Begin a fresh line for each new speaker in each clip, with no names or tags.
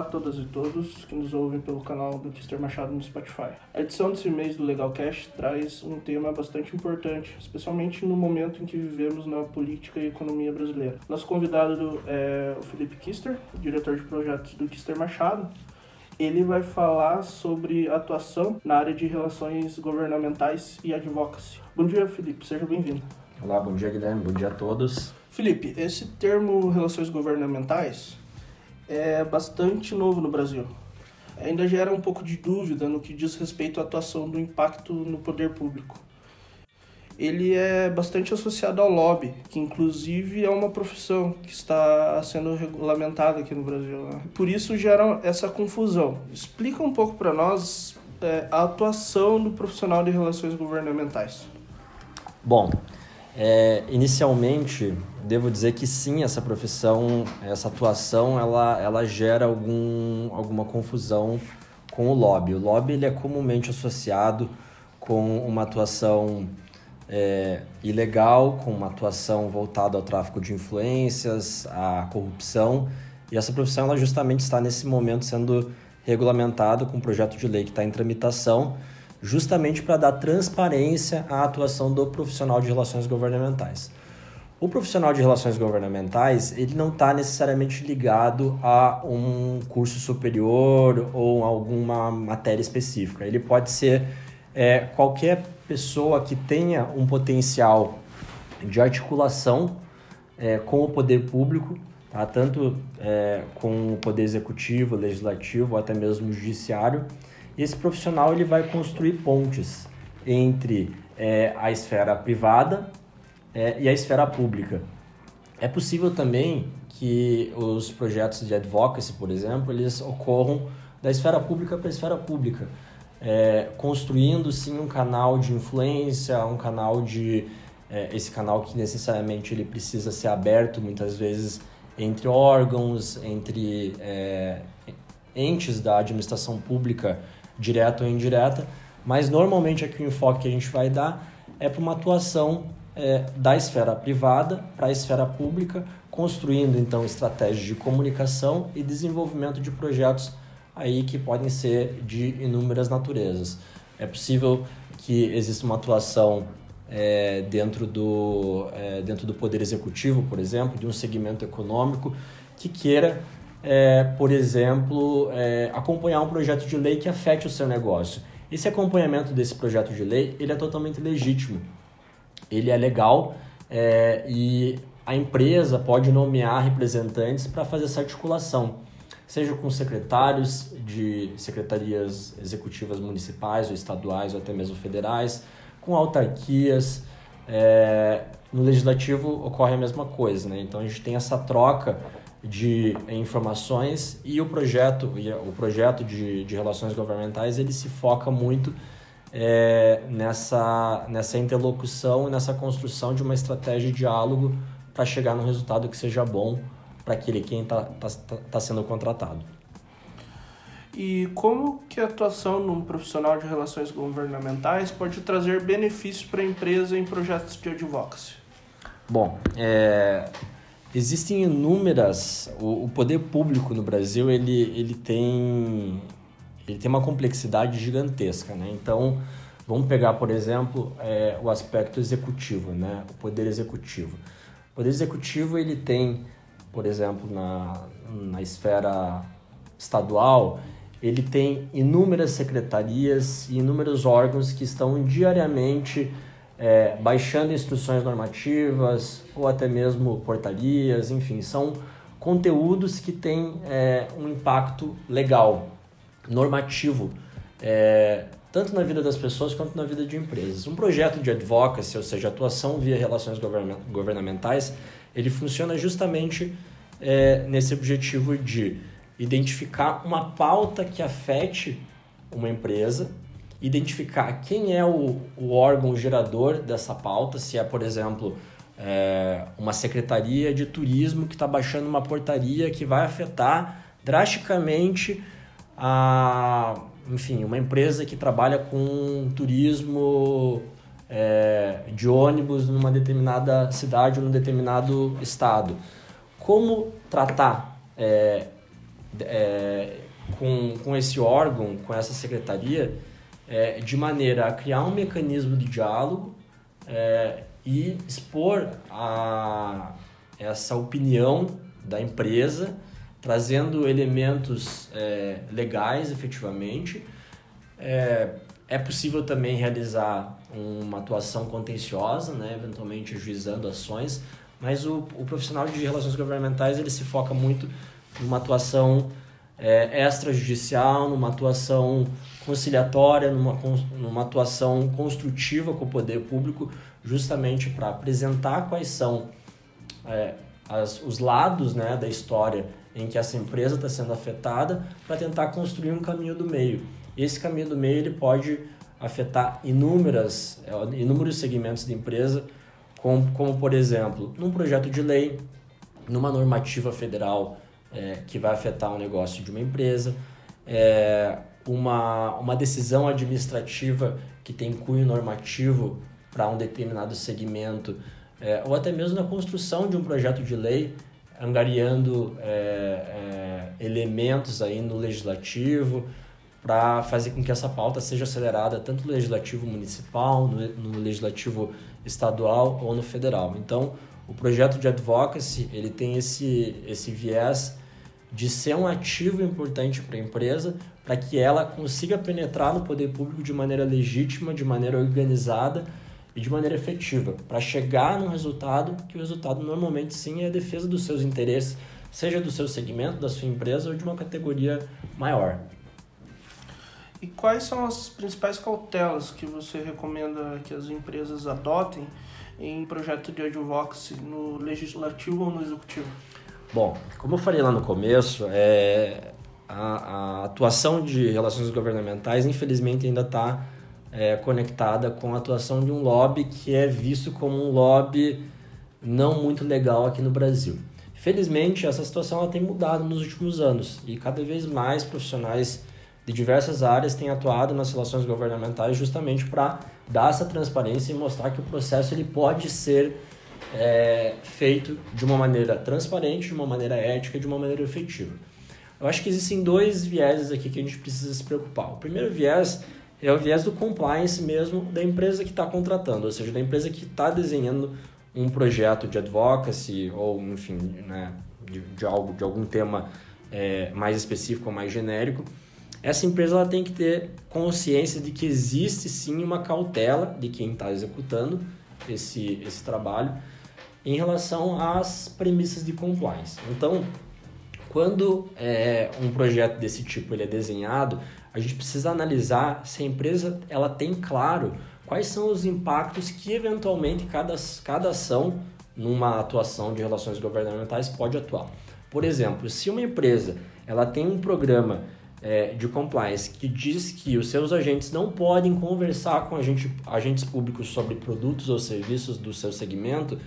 Olá a todas e todos que nos ouvem pelo canal do Kister Machado no Spotify. A edição desse mês do Legalcast traz um tema bastante importante, especialmente no momento em que vivemos na política e economia brasileira. Nosso convidado é o Felipe Kister, diretor de projetos do Kister Machado. Ele vai falar sobre atuação na área de relações governamentais e advocacy. Bom dia, Felipe, seja bem-vindo.
Olá, bom dia, Guilherme, bom dia a todos.
Felipe, esse termo relações governamentais é bastante novo no Brasil. Ainda gera um pouco de dúvida no que diz respeito à atuação do impacto no poder público. Ele é bastante associado ao lobby, que inclusive é uma profissão que está sendo regulamentada aqui no Brasil. Né? Por isso gera essa confusão. Explica um pouco para nós é, a atuação do profissional de relações governamentais.
Bom, é, inicialmente, devo dizer que sim, essa profissão, essa atuação, ela, ela gera algum, alguma confusão com o lobby. O lobby ele é comumente associado com uma atuação é, ilegal, com uma atuação voltada ao tráfico de influências, à corrupção. E essa profissão ela justamente está nesse momento sendo regulamentada com um projeto de lei que está em tramitação justamente para dar transparência à atuação do profissional de relações governamentais. O profissional de relações governamentais ele não está necessariamente ligado a um curso superior ou alguma matéria específica. Ele pode ser é, qualquer pessoa que tenha um potencial de articulação é, com o poder público, tá? tanto é, com o poder executivo, legislativo ou até mesmo judiciário esse profissional ele vai construir pontes entre é, a esfera privada é, e a esfera pública. É possível também que os projetos de advocacy, por exemplo, eles ocorram da esfera pública para a esfera pública, é, construindo sim um canal de influência, um canal de é, esse canal que necessariamente ele precisa ser aberto muitas vezes entre órgãos, entre é, entes da administração pública direta ou indireta, mas normalmente aqui o enfoque que a gente vai dar é para uma atuação é, da esfera privada para a esfera pública, construindo então estratégias de comunicação e desenvolvimento de projetos aí que podem ser de inúmeras naturezas. É possível que exista uma atuação é, dentro, do, é, dentro do poder executivo, por exemplo, de um segmento econômico que queira é, por exemplo, é, acompanhar um projeto de lei que afete o seu negócio. Esse acompanhamento desse projeto de lei ele é totalmente legítimo, ele é legal é, e a empresa pode nomear representantes para fazer essa articulação, seja com secretários de secretarias executivas municipais ou estaduais ou até mesmo federais, com autarquias. É, no legislativo ocorre a mesma coisa, né? então a gente tem essa troca de informações e o projeto o projeto de, de relações governamentais ele se foca muito é, nessa nessa interlocução e nessa construção de uma estratégia de diálogo para chegar num resultado que seja bom para aquele quem está tá, tá, tá sendo contratado.
E como que a atuação num profissional de relações governamentais pode trazer benefícios para a empresa em projetos de advocacy?
Bom, é, Existem inúmeras. O, o, poder público no Brasil ele, ele, tem, ele tem uma complexidade gigantesca. Né? Então, vamos pegar, por exemplo, é, o aspecto executivo, né? o poder executivo. O poder executivo ele tem, por exemplo, na, na esfera estadual, ele tem inúmeras secretarias e inúmeros órgãos que estão diariamente é, baixando instruções normativas ou até mesmo portarias, enfim, são conteúdos que têm é, um impacto legal, normativo, é, tanto na vida das pessoas quanto na vida de empresas. Um projeto de advocacy, ou seja, atuação via relações governamentais, ele funciona justamente é, nesse objetivo de identificar uma pauta que afete uma empresa identificar quem é o, o órgão gerador dessa pauta, se é, por exemplo, é, uma secretaria de turismo que está baixando uma portaria que vai afetar drasticamente a, enfim, uma empresa que trabalha com turismo é, de ônibus numa determinada cidade ou num determinado estado. Como tratar é, é, com, com esse órgão, com essa secretaria, é, de maneira a criar um mecanismo de diálogo é, e expor a, essa opinião da empresa, trazendo elementos é, legais efetivamente. É, é possível também realizar uma atuação contenciosa, né, eventualmente ajuizando ações, mas o, o profissional de relações governamentais ele se foca muito numa atuação é, extrajudicial, numa atuação conciliatória, numa, numa atuação construtiva com o poder público, justamente para apresentar quais são é, as, os lados né, da história em que essa empresa está sendo afetada, para tentar construir um caminho do meio. Esse caminho do meio ele pode afetar inúmeras, é, inúmeros segmentos da empresa, como, como por exemplo, num projeto de lei, numa normativa federal é, que vai afetar o negócio de uma empresa, é, uma, uma decisão administrativa que tem cunho normativo para um determinado segmento, é, ou até mesmo na construção de um projeto de lei, angariando é, é, elementos aí no legislativo para fazer com que essa pauta seja acelerada tanto no legislativo municipal, no, no legislativo estadual ou no federal. Então, o projeto de advocacy ele tem esse, esse viés de ser um ativo importante para a empresa, para que ela consiga penetrar no poder público de maneira legítima, de maneira organizada e de maneira efetiva, para chegar num resultado que o resultado normalmente sim é a defesa dos seus interesses, seja do seu segmento, da sua empresa ou de uma categoria maior.
E quais são as principais cautelas que você recomenda que as empresas adotem em projeto de advocacy no legislativo ou no executivo?
Bom, como eu falei lá no começo, é, a, a atuação de relações governamentais, infelizmente, ainda está é, conectada com a atuação de um lobby que é visto como um lobby não muito legal aqui no Brasil. Felizmente, essa situação tem mudado nos últimos anos e cada vez mais profissionais de diversas áreas têm atuado nas relações governamentais justamente para dar essa transparência e mostrar que o processo ele pode ser é, feito de uma maneira transparente, de uma maneira ética, de uma maneira efetiva. Eu acho que existem dois vieses aqui que a gente precisa se preocupar. O primeiro viés é o viés do compliance mesmo da empresa que está contratando, ou seja, da empresa que está desenhando um projeto de advocacy ou, enfim, né, de, de, algo, de algum tema é, mais específico ou mais genérico. Essa empresa ela tem que ter consciência de que existe sim uma cautela de quem está executando esse, esse trabalho em relação às premissas de compliance. Então, quando é, um projeto desse tipo ele é desenhado, a gente precisa analisar se a empresa ela tem claro quais são os impactos que eventualmente cada, cada ação numa atuação de relações governamentais pode atuar. Por exemplo, se uma empresa ela tem um programa é, de compliance que diz que os seus agentes não podem conversar com agente, agentes públicos sobre produtos ou serviços do seu segmento,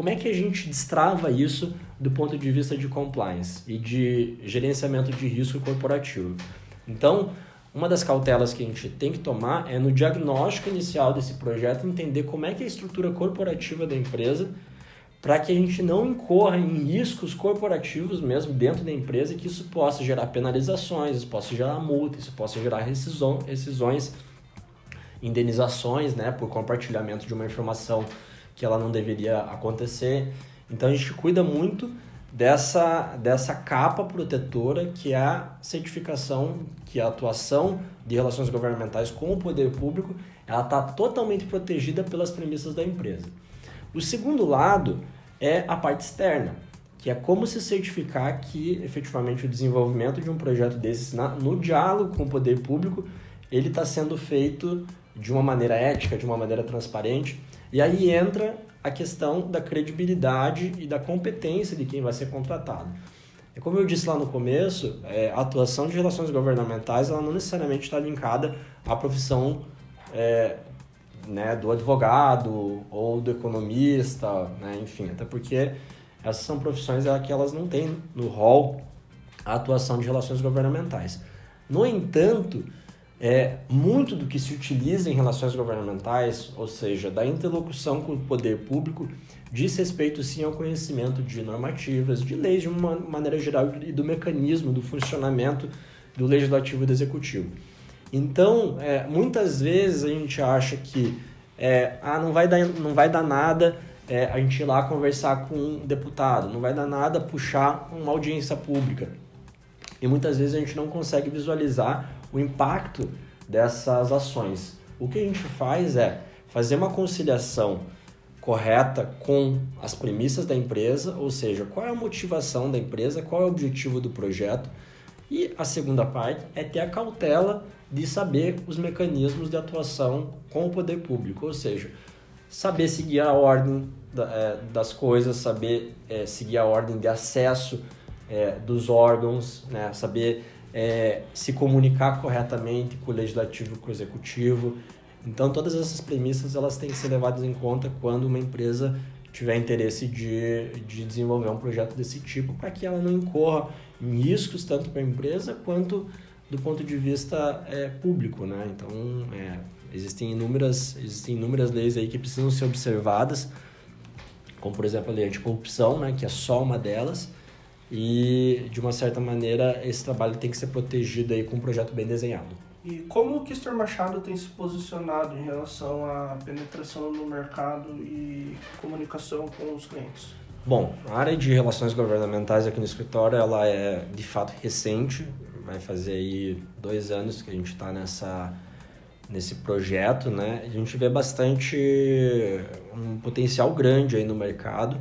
como é que a gente destrava isso do ponto de vista de compliance e de gerenciamento de risco corporativo? Então, uma das cautelas que a gente tem que tomar é no diagnóstico inicial desse projeto entender como é que é a estrutura corporativa da empresa para que a gente não incorra em riscos corporativos mesmo dentro da empresa e que isso possa gerar penalizações, isso possa gerar multa, isso possa gerar rescisões, indenizações né, por compartilhamento de uma informação que ela não deveria acontecer. Então a gente cuida muito dessa, dessa capa protetora que é a certificação, que é a atuação de relações governamentais com o poder público, ela está totalmente protegida pelas premissas da empresa. O segundo lado é a parte externa, que é como se certificar que efetivamente o desenvolvimento de um projeto desses na, no diálogo com o poder público ele está sendo feito de uma maneira ética, de uma maneira transparente e aí entra a questão da credibilidade e da competência de quem vai ser contratado. E como eu disse lá no começo, é, a atuação de relações governamentais ela não necessariamente está linkada à profissão é, né, do advogado ou do economista, né, enfim, até porque essas são profissões que elas não têm no rol a atuação de relações governamentais. No entanto, é, muito do que se utiliza em relações governamentais, ou seja, da interlocução com o poder público, diz respeito sim ao conhecimento de normativas, de leis de uma maneira geral e do mecanismo do funcionamento do legislativo e do executivo. Então, é, muitas vezes a gente acha que é, ah, não, vai dar, não vai dar nada é, a gente ir lá conversar com um deputado, não vai dar nada puxar uma audiência pública. E muitas vezes a gente não consegue visualizar o impacto dessas ações. O que a gente faz é fazer uma conciliação correta com as premissas da empresa, ou seja, qual é a motivação da empresa, qual é o objetivo do projeto. E a segunda parte é ter a cautela de saber os mecanismos de atuação com o poder público, ou seja, saber seguir a ordem é, das coisas, saber é, seguir a ordem de acesso é, dos órgãos, né? saber é, se comunicar corretamente com o legislativo, com o executivo. Então, todas essas premissas elas têm que ser levadas em conta quando uma empresa tiver interesse de, de desenvolver um projeto desse tipo, para que ela não incorra em riscos tanto para a empresa quanto do ponto de vista é, público, né? Então, é, existem inúmeras existem inúmeras leis aí que precisam ser observadas, como por exemplo a lei anticorrupção, né? Que é só uma delas e de uma certa maneira esse trabalho tem que ser protegido aí com um projeto bem desenhado.
E como o Kister Machado tem se posicionado em relação à penetração no mercado e comunicação com os clientes?
Bom, a área de relações governamentais aqui no escritório ela é de fato recente, vai fazer aí dois anos que a gente está nessa nesse projeto, né? A gente vê bastante um potencial grande aí no mercado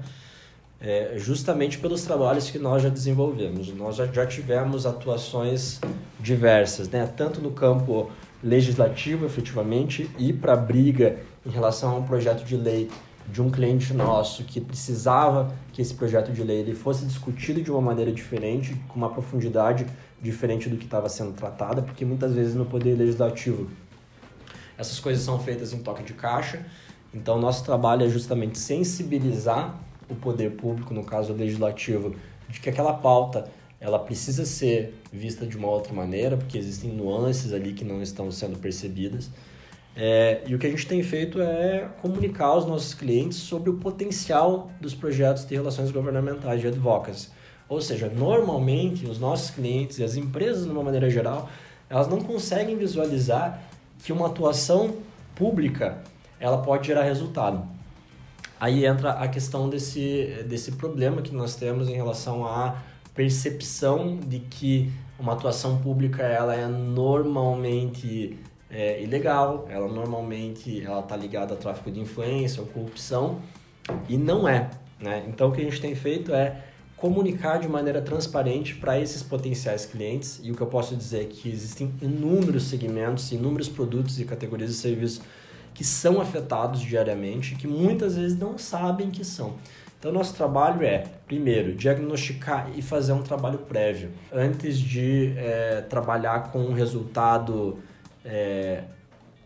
é, justamente pelos trabalhos que nós já desenvolvemos. Nós já, já tivemos atuações diversas, né? tanto no campo legislativo, efetivamente, e para briga em relação a um projeto de lei de um cliente nosso que precisava que esse projeto de lei ele fosse discutido de uma maneira diferente, com uma profundidade diferente do que estava sendo tratada, porque muitas vezes no poder legislativo essas coisas são feitas em toque de caixa. Então, nosso trabalho é justamente sensibilizar o poder público, no caso legislativo, de que aquela pauta ela precisa ser vista de uma outra maneira, porque existem nuances ali que não estão sendo percebidas. É, e o que a gente tem feito é comunicar aos nossos clientes sobre o potencial dos projetos de relações governamentais de advocacy. Ou seja, normalmente os nossos clientes e as empresas, de uma maneira geral, elas não conseguem visualizar que uma atuação pública ela pode gerar resultado. Aí entra a questão desse, desse problema que nós temos em relação à percepção de que uma atuação pública ela é normalmente é, ilegal, ela normalmente ela está ligada a tráfico de influência ou corrupção e não é. Né? Então o que a gente tem feito é comunicar de maneira transparente para esses potenciais clientes e o que eu posso dizer é que existem inúmeros segmentos, inúmeros produtos e categorias de serviços que são afetados diariamente, que muitas vezes não sabem que são. Então, nosso trabalho é, primeiro, diagnosticar e fazer um trabalho prévio, antes de é, trabalhar com um resultado é,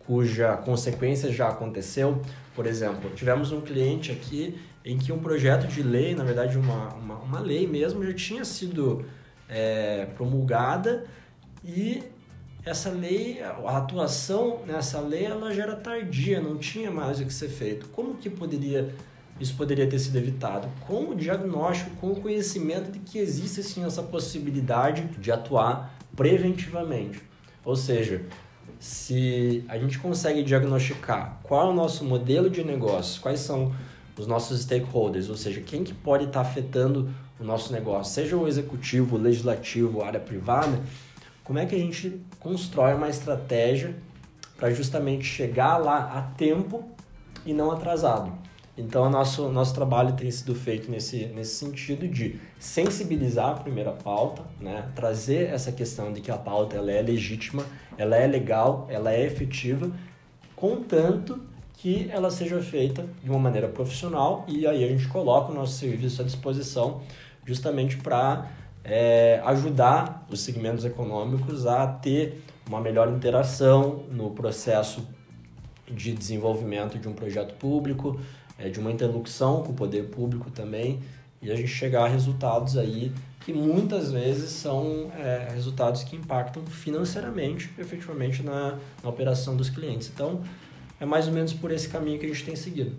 cuja consequência já aconteceu. Por exemplo, tivemos um cliente aqui em que um projeto de lei, na verdade, uma, uma, uma lei mesmo, já tinha sido é, promulgada e essa lei, a atuação nessa lei, ela já era tardia, não tinha mais o que ser feito. Como que poderia isso poderia ter sido evitado? Com o diagnóstico, com o conhecimento de que existe sim essa possibilidade de atuar preventivamente. Ou seja, se a gente consegue diagnosticar qual é o nosso modelo de negócio, quais são os nossos stakeholders, ou seja, quem que pode estar afetando o nosso negócio, seja o executivo, o legislativo, a área privada, como é que a gente constrói uma estratégia para justamente chegar lá a tempo e não atrasado. Então, nosso, nosso trabalho tem sido feito nesse, nesse sentido de sensibilizar a primeira pauta, né? trazer essa questão de que a pauta ela é legítima, ela é legal, ela é efetiva, contanto que ela seja feita de uma maneira profissional e aí a gente coloca o nosso serviço à disposição justamente para é, ajudar os segmentos econômicos a ter uma melhor interação no processo de desenvolvimento de um projeto público, é, de uma interlocução com o poder público também. e a gente chegar a resultados aí que muitas vezes são é, resultados que impactam financeiramente, efetivamente, na, na operação dos clientes. Então, é mais ou menos por esse caminho que a gente tem seguido.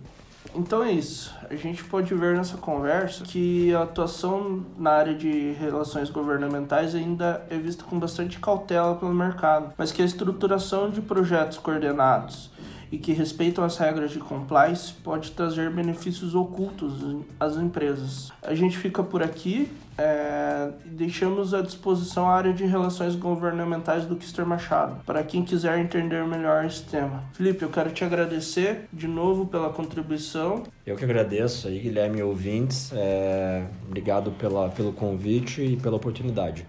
Então é isso. A gente pode ver nessa conversa que a atuação na área de relações governamentais ainda é vista com bastante cautela pelo mercado, mas que a estruturação de projetos coordenados e que respeitam as regras de compliance pode trazer benefícios ocultos às empresas. A gente fica por aqui é, deixamos à disposição a área de relações governamentais do Kister Machado, para quem quiser entender melhor esse tema. Felipe, eu quero te agradecer de novo pela contribuição.
Eu que agradeço aí, Guilherme ouvintes. É, obrigado pela, pelo convite e pela oportunidade.